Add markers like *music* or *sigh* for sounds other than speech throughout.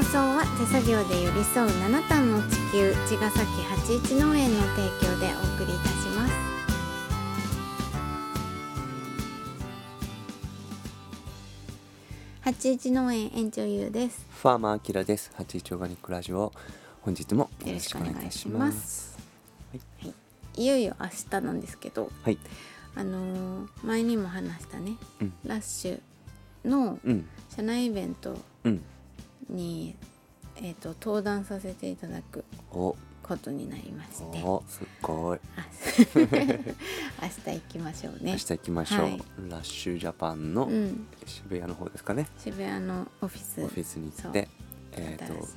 放送は手作業で寄り添う七段の地球茅ヶ崎八一農園の提供でお送りいたします八一農園園長ゆうですファーマーアキラです。八一オーガニックラジオ本日もよろしくお願いします。いよいよ明日なんですけどはい。あのー前にも話したねうんラッシュのうん社内イベントうん。に、えー、と登壇させていただくお。ことになりまして。おすっごい。あ明日行きましょうね。明日行きましょう。はい。ラッシュジャパンのうん、渋谷の方ですかね。渋谷のオフィス。オフィスに行って。えっ、と新しいとこ。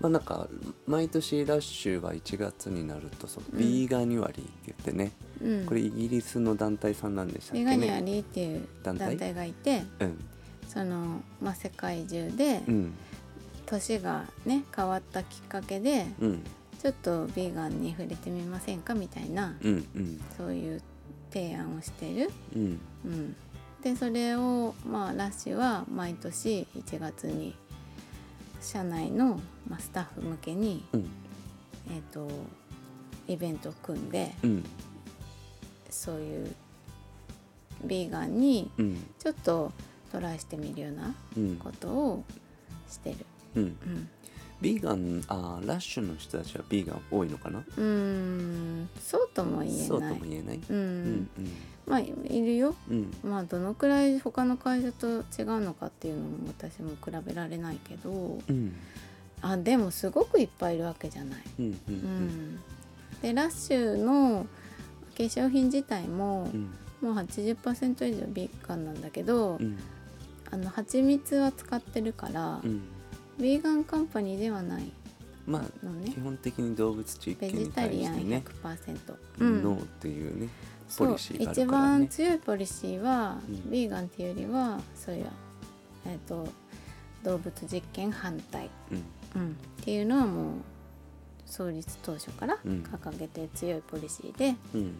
まあなんか毎年ラッシュは1月になるとそのうん。ビーガニュアリーって言ってね、うん、これイギリスの団体さんなんでしたっけビガニアね。リーっていう団体がいてうん。その、まあ、世界中でうん年がね変わったきっかけでうん。ちょっとビーガンに触れてみませんかみたいなうんうん。そういう提案をしている、うん。うん、でそれを、まあ、ラッシュは毎年1月に社内の、まあ、スタッフ向けに、うん。えー、とイベントを組んでうん。そういうビーガンにうん。ちょっとトライしてみるようなうん。ことをしてる。うん。うん。ビーガンあーラッシュの人たちはビーガン多いのかな？うーん。そうとも言えない。そうとも言えない？ううんん。まあいるよ。うん。まあどのくらい他の会社と違うのかっていうのも私も比べられないけど。うん。あでもすごくいっぱいいるわけじゃない。うんううん。ん、でラッシュの化粧品自体もうん。もう80%以上ビーガンなんだけど、うん。あの蜂蜜は使ってるから、うんビーガンカンパニーではないまあのね。基本的に動物地域にタリアン対してね100%、ノーっていうねポリシーがあ一るからね。番強いポリシーは、うん。ビーガンっていうよりはそういう、えー、と動物実験反対、うん。うん、っていうのはもう創立当初からうん。掲げて強いポリシーで、うん。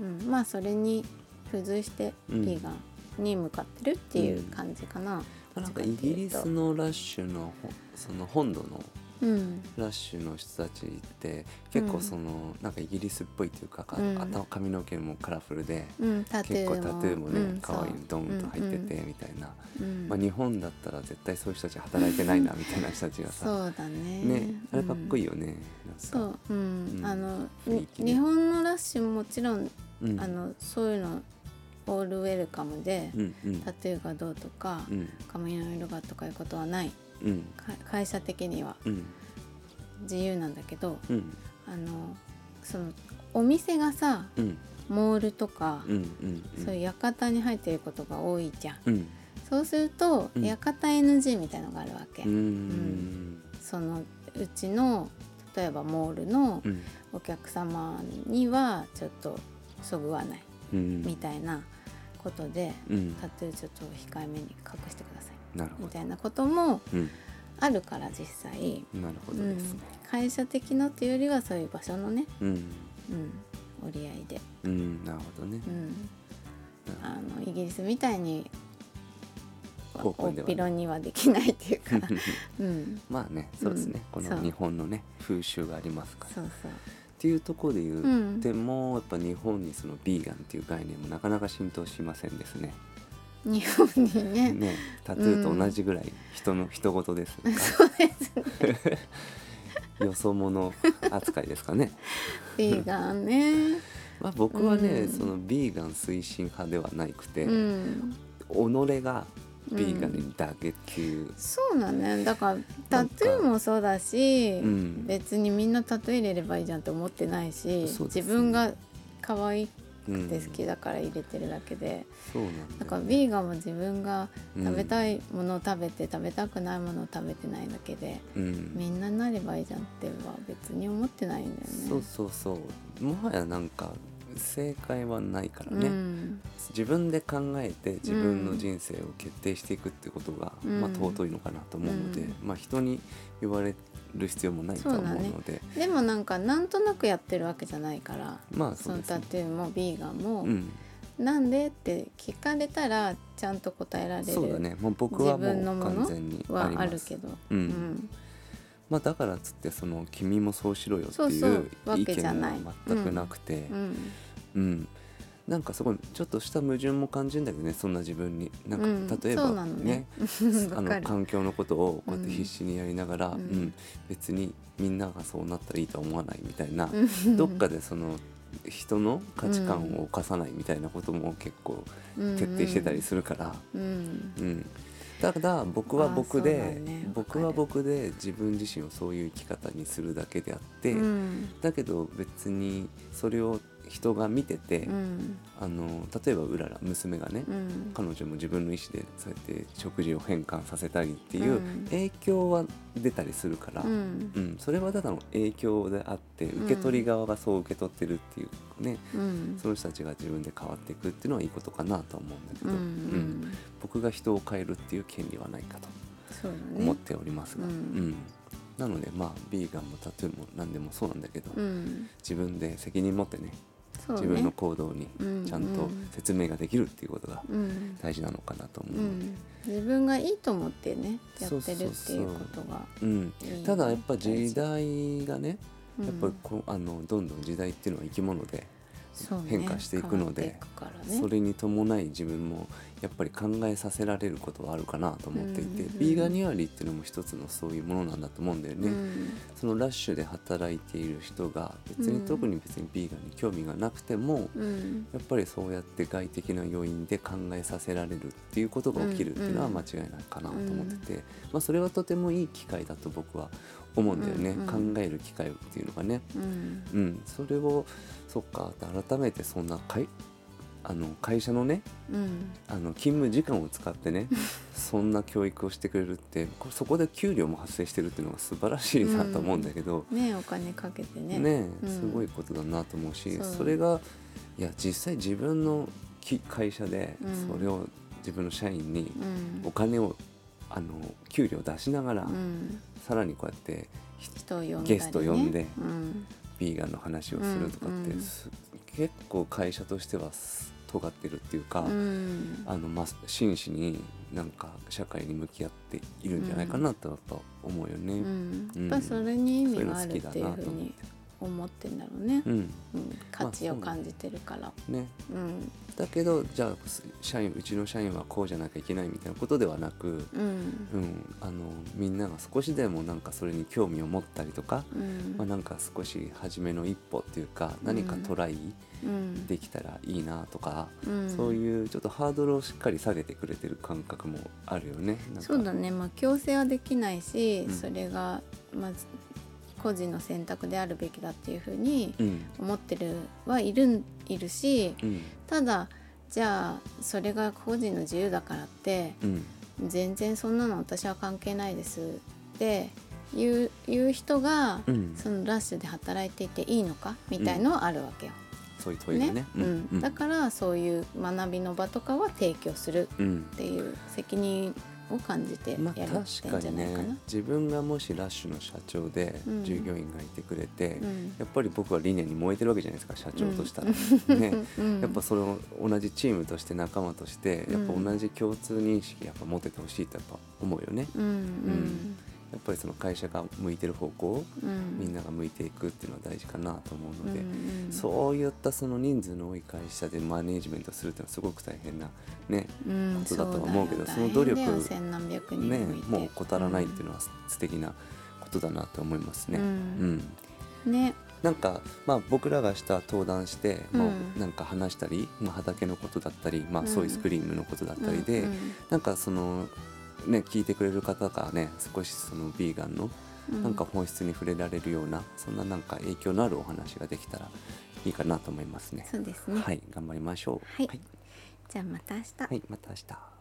うん。まあそれに付随してうん。ビーガンに向かってるっていう感じかな。まあなんかイギリスのラッシュのほその本土のうん。ラッシュの人たちって結構その、なんかイギリスっぽいっていうか、かうん。頭髪の毛もカラフルで、うん、結構タトゥーもね、うん可愛いのドンと入っててみたいな、うん。まあ、日本だったら絶対そういう人たち働いてないなみたいな人たちがさそうだね。ねあれかっこいいよ、よね、そう、うん。うん。あの日本のラッシュももちろん、うん、あのそういうのオールウェルカムで、うんうん。タトゥーがどうとか、うん。髪の色がとかいうことはない。うん。か会社的には。うん。自由なんだけどうん。あのそのお店がさうん。モールとか、うんうんうん。そういう館に入ってることが多いじゃん。うん。そうすると、うん。館 NG みたいのがあるわけ。うーん。そのうちの例えばモールのうん。お客様にはちょっとそぐわない。うんみたいなことで、うん。タトゥーちょっと控えめに隠してください。なるほど。みたいなこともうん。あるから実際、なるほうんどですね、会社的のっていうよりはそういう場所のね、うん。うん、折り合いで、うん。なるほどね。うん、あのイギリスみたいにおっぴろにはできないっていうか、*laughs* うん、まあねそうですね、この日本のね風習がありますから。そうそうっていうところで言うんっても、やっぱ日本にそのビーガンっていう概念もなかなか浸透しませんですね。日本にね。ねタトゥーと同じぐらい人の人事です、*laughs* そうですね。よそ者扱いですかね。ビーガンね。*laughs* まあ僕はね、うん。そのビーガン推進派ではなくて、うん。己がビーガンにだけっていう、そうなんね。だからタトゥーもそうだし、うん。別にみんなタトゥー入れればいいじゃんって思ってないし、ね。自分が可愛うんくて好きだから入れてるだけで、そうなんだからビーガンも自分が食べたいものを食べて、食べたくないものを食べてないだけでうん。みんななればいいじゃんっては別に思ってないんだよね。そうそうそう。もはやなんか正解はないからね、うん。自分で考えて自分の人生を決定していくってことが、うん。まあ、尊いのかなと思うので、うん。まあ、人に言われる必要もないとは思うので。でもなんかなんとなくやってるわけじゃないからまあそのね。タトゥーもビーガンも、うん、なんでって聞かれたらちゃんと答えられるそうだね。もう僕はもう完全にあはあるけど、うん。うんまあ、だからっつってその君もそうしろよっていう意見けじゃない。は全くなくて、うん。うん。なんかそこにちょっとした矛盾も感じるんだけどねそんな自分に。なんか、うん。例えばそうなのね。あの環境のことをこうやってうん。必死にやりながら、ううん。ん別にみんながそうなったらいいとは思わないみたいな、うん。*laughs* どっかでその人の価値観を犯さないみたいなことも結構徹底してたりするから、うん。うんただ僕は僕で、ね。僕は僕で自分自身をそういう生き方にするだけであって、うん。だけど別にそれを人が見てて、うん。あの例えばうらら娘がね、うん。彼女も自分の意思でそうやって食事を変換させたりっていううん。影響は出たりするから、ううんんそれはただの影響であって受け取り側がそう受け取ってるっていうね、うん。その人たちが自分で変わっていくっていうのはいいことかなと思うんだけど、うん。僕が人を変えるっていう権利はないかと思っておりますが、うん。うん。なのでまあビーガンもタトゥーも何でもそうなんだけど、うん。自分で責任持ってねね。自分の行動にうんちゃんと説明ができるっていうことがうん。大事なのかなと思ううので、ん。自分がいいと思ってねやってるっていうことがうん。ただやっぱ時代がねうん。やっぱりこうあのどんどん時代っていうのは生き物で、変化していくので変わっていくからね。それに伴い自分もやっぱり考えさせられることはあるかなと思っていて、うんビーガニアリーっていうのも一つのそういうものなんだと思うんだよね。うん。そのラッシュで働いている人が別に、うん特に別にビーガンに興味がなくても、うん。やっぱりそうやって外的な要因で考えさせられるっていうことが起きるっていうのはうん間違いないかなと思ってて、まあ、それはとてもいい機会だと僕は思うんだよね、うんうん。考える機会っていうのがね。うん。うん、それをそっか改めてそんな会あの会社のねうん。あの勤務時間を使ってね *laughs* そんな教育をしてくれるってそこで給料も発生してるっていうのが素晴らしいなと思うんだけど、ねお金かけてね。ねうん。すごいことだなと思うし、そう。それがいや実際自分のき会社でうん。それを自分の社員にうん。お金をあの給料出しながら、うん。さらにこうやってゲスト呼んでうん。ビーガンの話をするとかって、結構会社としてはす尖ってるっていうか、うん。あのまあ真摯になんか社会に向き合っているんじゃないかなと思うよね。うん。うん。やっぱりそれに意味があるっていうふうに思ってんだろうね、うん。うん、価値を感じてるから、ね、うん。だけどじゃあ社員うちの社員はこうじゃなきゃいけないみたいなことではなく、うん。うん、あのみんなが少しでもなんかそれに興味を持ったりとか、うん。まあ、なんか少し初めの一歩っていうか何かトライうん。できたらいいなとか、うん。そういうちょっとハードルをしっかり下げてくれてる感覚もあるよね。そうだね。まあ強制はできないし、うん。それがまず個人の選択であるべきだっていうふうにうん。思ってるはいるんいるしうん。ただじゃあそれが個人の自由だからってうん。全然そんなの私は関係ないですって言う言う人が、うん。そのラッシュで働いていていいのかみたいのはあるわけよ。そういう問いがね。うん。うん。だからそういう学びの場とかは提供するうんっていう責任を感じてやるまあ、って確んじかにゃないかな。ね。自分がもしラッシュの社長でうん。従業員がいてくれて、うん。やっぱり僕は理念に燃えてるわけじゃないですか社長としたら、ね。*laughs* うん。やっぱそれを同じチームとして仲間としてやっぱうん。同じ共通認識やっぱ持っててほしいとやっぱ思うよね。うん。うんやっぱりその会社が向いてる方向をうん。みんなが向いていくっていうのは大事かなと思うので、うんうんそういったその人数の多い会社でマネージメントするっていうのはすごく大変なねうんことだとは思うけどその努力ねもう怠らないっていうのは素敵なことだなと思いますね。うん。うん。ね。なんか、まあ、僕らがした登壇して、まあうんなんか話したり、まあ、畑のことだったり、まあ、うん。ソイスクリームのことだったりで、うん。なんかその、ね、聞いてくれる方がね少しそのビーガンのうんなんか本質に触れられるような、そんななんか影響のあるお話ができたらいいかなと思いますね。そうですねはい頑張りましょう。はいはい、じゃあまた明日はいまた明日。